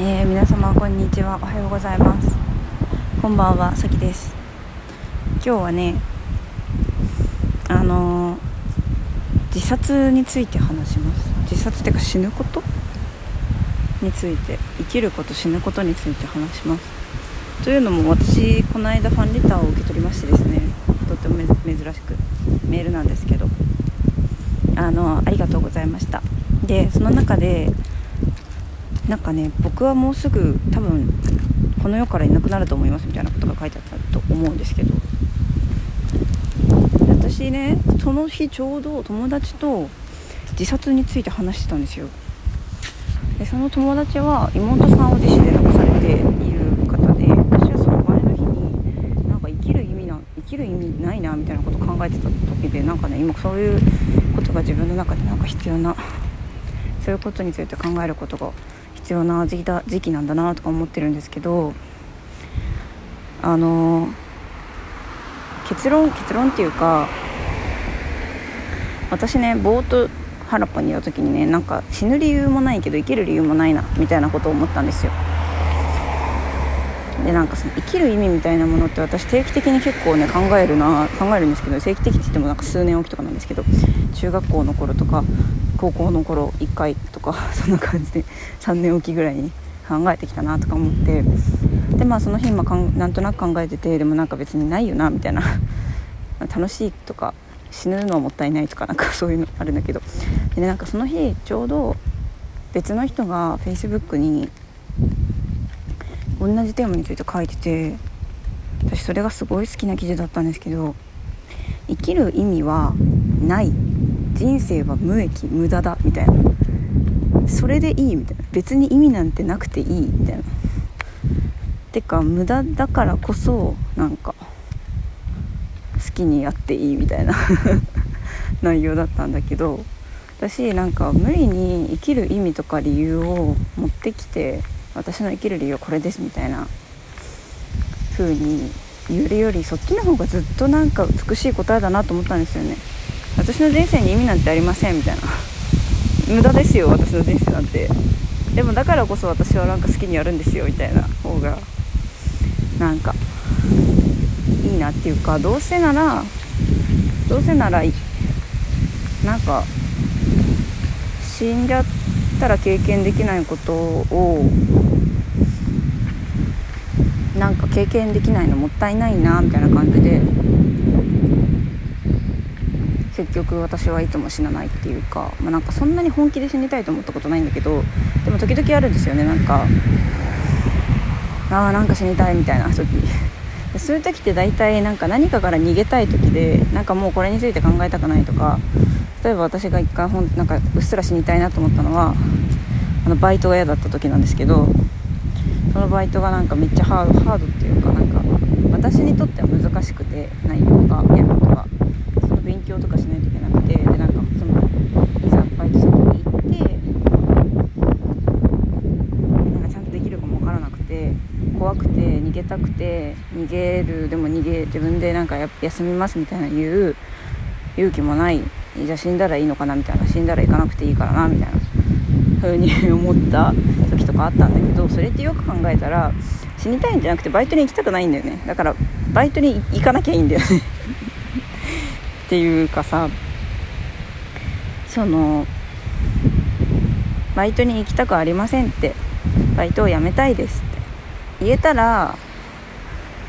えー、皆様こんにちは。おはようございます。こんばんは。さきです。今日はねあのー、自殺について話します。自殺っていうか死ぬこと？について。生きること死ぬことについて話します。というのも私この間ファンレターを受け取りましてですね。とっても珍しく。メールなんですけど。あのありがとうございました。でその中でなんかね僕はもうすぐ多分この世からいなくなると思いますみたいなことが書いてあったと思うんですけど。私ねその日ちょうど友達と自殺について話してたんですよ。でその友達は妹さんを自死で亡くされている方で私はその前の日になんか生きる意味な生きる意味ないなみたいなこと考えてた時でなんかね今そういうことが自分の中でなんか必要なそういうことについて考えることが必要な時期だ時期なんだなとか思ってるんですけどあの結論結論っていうか私ねぼーっと原っぱにいた時にねなんか死ぬ理由もないけど生きる理由もないなみたいなことを思ったんですよ。でなんかその生きる意味みたいなものって私定期的に結構ね考えるな考えるんですけど定期的って言ってもなんか数年おきとかなんですけど中学校の頃とか高校の頃1回とか そんな感じで3年おきぐらいに考えてきたなとか思って。でまあその日今かんなんとなく考えててでもなんか別にないよなみたいな。楽しいとか死ぬのはもったいないとかなんかそういうのあるんだけど。で、ね、なんかその日ちょうど別の人が Facebook に同じテーマについて書いてて私それがすごい好きな記事だったんですけど生きる意味はない。人生は無益無駄だみたいな。それでいいみたいな。別に意味なんてなくていいみたいな。てか無駄だからこそなんか好きにやっていいみたいな。内容だったんだけど。私なんか無理に生きる意味とか理由を持ってきて私の生きる理由はこれですみたいな。風に言えるよりそっちの方がずっとなんか美しい答えだなと思ったんですよね。私の人生に意味なんてありませんみたいな。無駄ですよ私の人生なんて。でもだからこそ私はなんか好きにやるんですよみたいな方がなんかいいなっていうかどうせならどうせならなんか死んじゃったら経験できないことをなんか経験できないのもったいないなみたいな感じで。結局私はいつも死なないっていうか、まあ、なんかそんなに本気で死にたいと思ったことないんだけどでも時々あるんですよねなんかああなんか死にたいみたいな時。そういう時って大体なんか何かから逃げたい時でなんかもうこれについて考えたくないとか例えば私が一回ほんなんかうっすら死にたいなと思ったのはあのバイトが嫌だった時なんですけどそのバイトがなんかめっちゃハードハードっていうかなんか私にとっては難しくて内容がやることが勉強とかしないといけなくてでなんかそのいざバイト先に行ってなんかちゃんとできるかも分からなくて怖くて逃げたくて逃げるでも逃げ自分でなんか休みますみたいな言う勇気もないじゃあ死んだらいいのかなみたいな死んだら行かなくていいからなみたいな風に思った 時とかあったんだけどそれってよく考えたら死にたいんじゃなくてバイトに行きたくないんだよね。だからバイトに行かなきゃいいんだよね。っていうかさそのバイトに行きたくありませんってバイトを辞めたいですって言えたら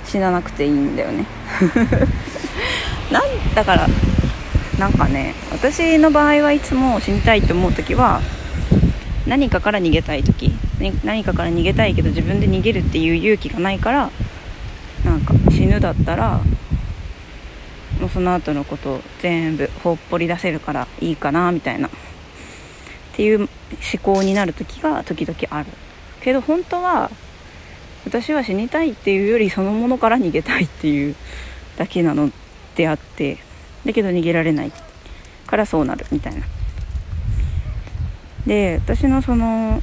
死ななくていいんだよね。なんだからなんかね私の場合はいつも死にたいと思う時は何かから逃げたい時。何かから逃げたいけど自分で逃げるっていう勇気がないからなんか死ぬだったらもうその後のことを全部ほっぽり出せるからいいかなみたいな。っていう思考になる時が時々ある。けど本当は私は死にたいっていうよりそのものから逃げたいっていうだけなのであってだけど逃げられないからそうなるみたいな。で私のその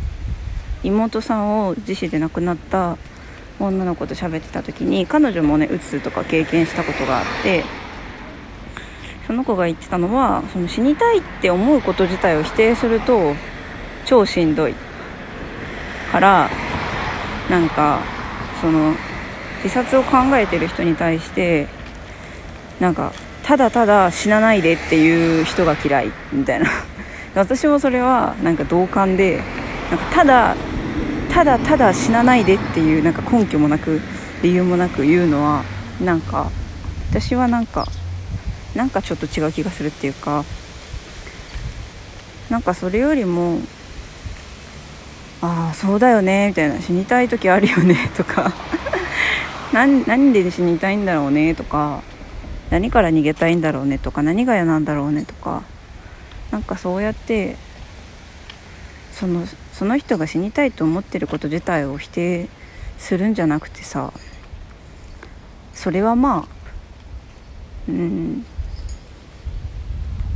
妹さんを自死で亡くなった女の子と喋ってた時に彼女もねうつとか経験したことがあってその子が言ってたのはその死にたいって思うこと自体を否定すると超しんどいからなんかその自殺を考えてる人に対してなんかただただ死なないでっていう人が嫌いみたいな。私もそれはなんか同感でなんかただただただ死なないでっていうなんか根拠もなく理由もなく言うのはなんか私はなんかなんかちょっと違う気がするっていうかなんかそれよりもああそうだよねみたいな死にたい時あるよねとか。何で死にたいんだろうねとか。何から逃げたいんだろうねとか。何が嫌なんだろうねとか。なんかそうやってそのその人が死にたいと思ってること自体を否定するんじゃなくてさそれはまあうん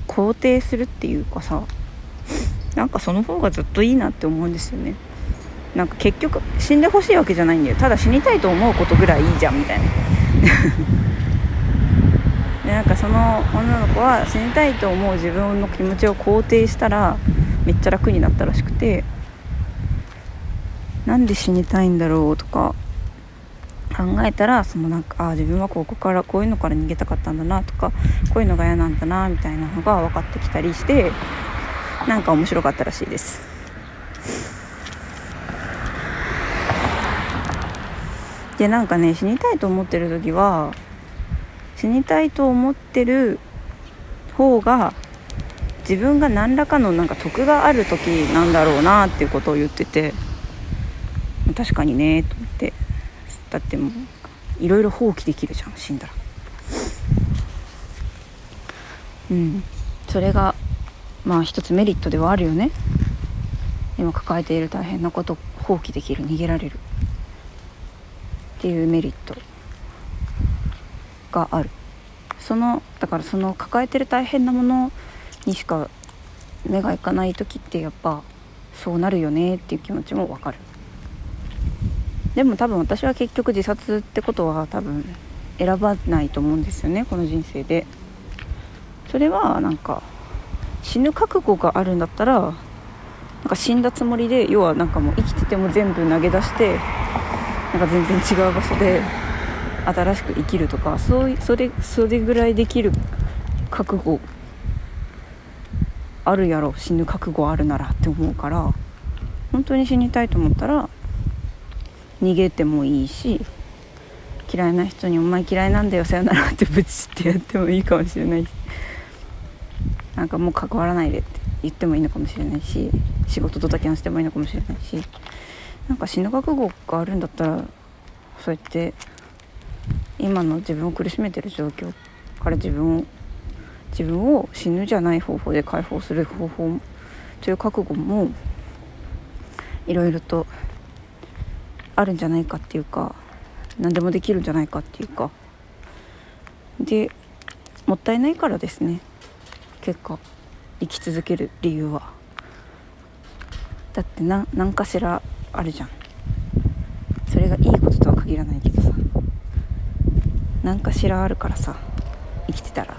肯定するっていうかさ。なんかその方がずっといいなって思うんですよね。なんか結局死んでほしいわけじゃないんだよ。ただ死にたいと思うことぐらいいいじゃんみたいな。でなんかその女の子は死にたいと思う自分の気持ちを肯定したらめっちゃ楽になったらしくてなんで死にたいんだろうとか考えたらそのなんかあ自分はここからこういうのから逃げたかったんだなとかこういうのが嫌なんだなみたいなのが分かってきたりしてなんか面白かったらしいです。でなんかね死にたいと思ってる時は死にたいと思ってる方が自分が何らかのなんか得がある時なんだろうなっていうことを言ってて確かにねと思って。だってもういろいろ放棄できるじゃん死んだら。うん。それがまあ一つメリットではあるよね。今抱えている大変なこと放棄できる逃げられる。っていうメリットがある。そのだからその抱えてる大変なものにしか目がいかない時ってやっぱそうなるよねっていう気持ちもわかる。でも多分私は結局自殺ってことは多分選ばないと思うんですよねこの人生で。それはなんか死ぬ覚悟があるんだったらなんか死んだつもりで要はなんかもう生きてても全部投げ出してなんか全然違う場所で新しく生きるとかそうそれそれぐらいできる覚悟あるやろ死ぬ覚悟あるならって思うから本当に死にたいと思ったら逃げてもいいし嫌いな人に「お前嫌いなんだよさよなら」ってぶちってやってもいいかもしれないなんかもう関わらないでって言ってもいいのかもしれないし仕事ドタキャンしてもいいのかもしれないしなんか死ぬ覚悟があるんだったらそうやって今の自分を苦しめてる状況から自分を自分を死ぬじゃない方法で解放する方法という覚悟もいろいろとあるんじゃないかっていうか何でもできるんじゃないかっていうか。でもったいないからですね。結果生き続ける理由は。だってな何かしらあるじゃん。それがいいこととは限らないけどさ。何かしらあるからさ生きてたら。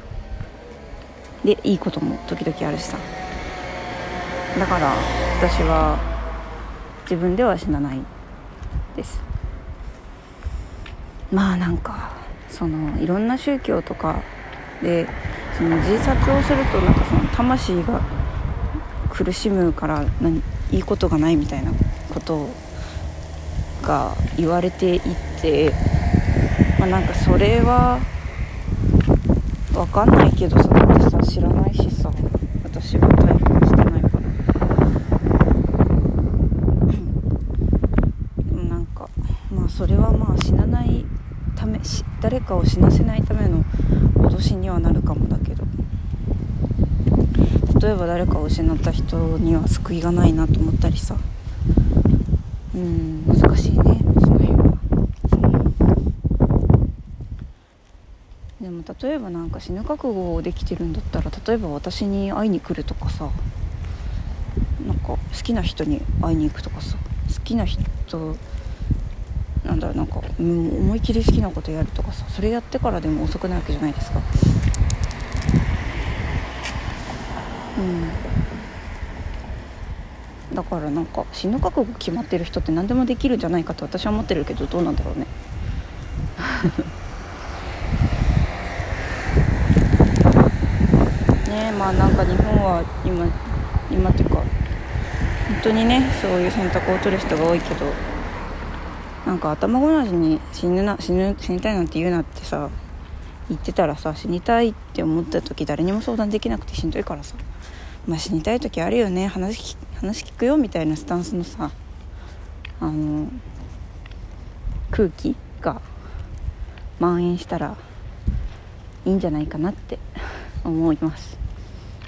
でいいことも時々あるしさ。だから私は自分では死なない。です。まあなんかそのいろんな宗教とかでその自殺をするとなんかその魂が苦しむから何いいことがないみたいなことが言われていて、まあ、なんかそれは分かんないけどさだってさ知らないしさ私は体験してないからでもなんかまあそれはまあ死なないため誰かを死なせないための脅しにはなるかもだけど。例えば誰かを失った人には救いがないなと思ったりさ。うん難しいねその辺は。でも例えばなんか死ぬ覚悟をできてるんだったら例えば私に会いに来るとかさ。なんか好きな人に会いに行くとかさ。好きな人なんだろうなんか思い切り好きなことやるとかさそれやってからでも遅くないわけじゃないですか。うん。だからなんか死ぬ覚悟決まってる人って何でもできるんじゃないかと私は思ってるけどどうなんだろうね。ねまあなんか日本は今今っていうか本当にねそういう選択を取る人が多いけどなんか頭ごなしに死ぬな死ぬ死にたいなんて言うなってさ言ってたらさ死にたいって思った時誰にも相談できなくてしんどいからさ。まあ死にたい時あるよね。話話聞くよみたいなスタンスのさあの空気が蔓延したらいいんじゃないかなって思います。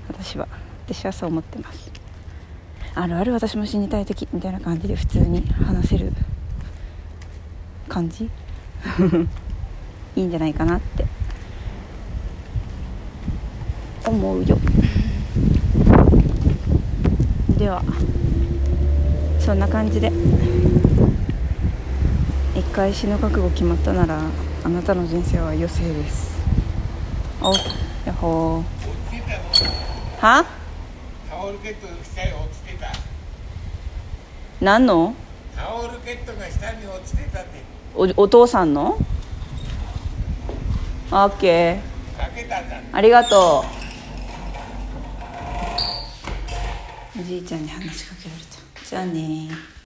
私は。私はそう思ってます。あるある私も死にたい時みたいな感じで普通に話せる感じ？いいんじゃないかなって。思うよ。ではそんな感じで。一回死ぬ覚悟決まったならあなたの人生は余生です。おやっほー。は？何の？タオルケットが下に落ちてたっておお父さんの？オッケーありがとう。おじいちゃんに話しかけられた。じゃあね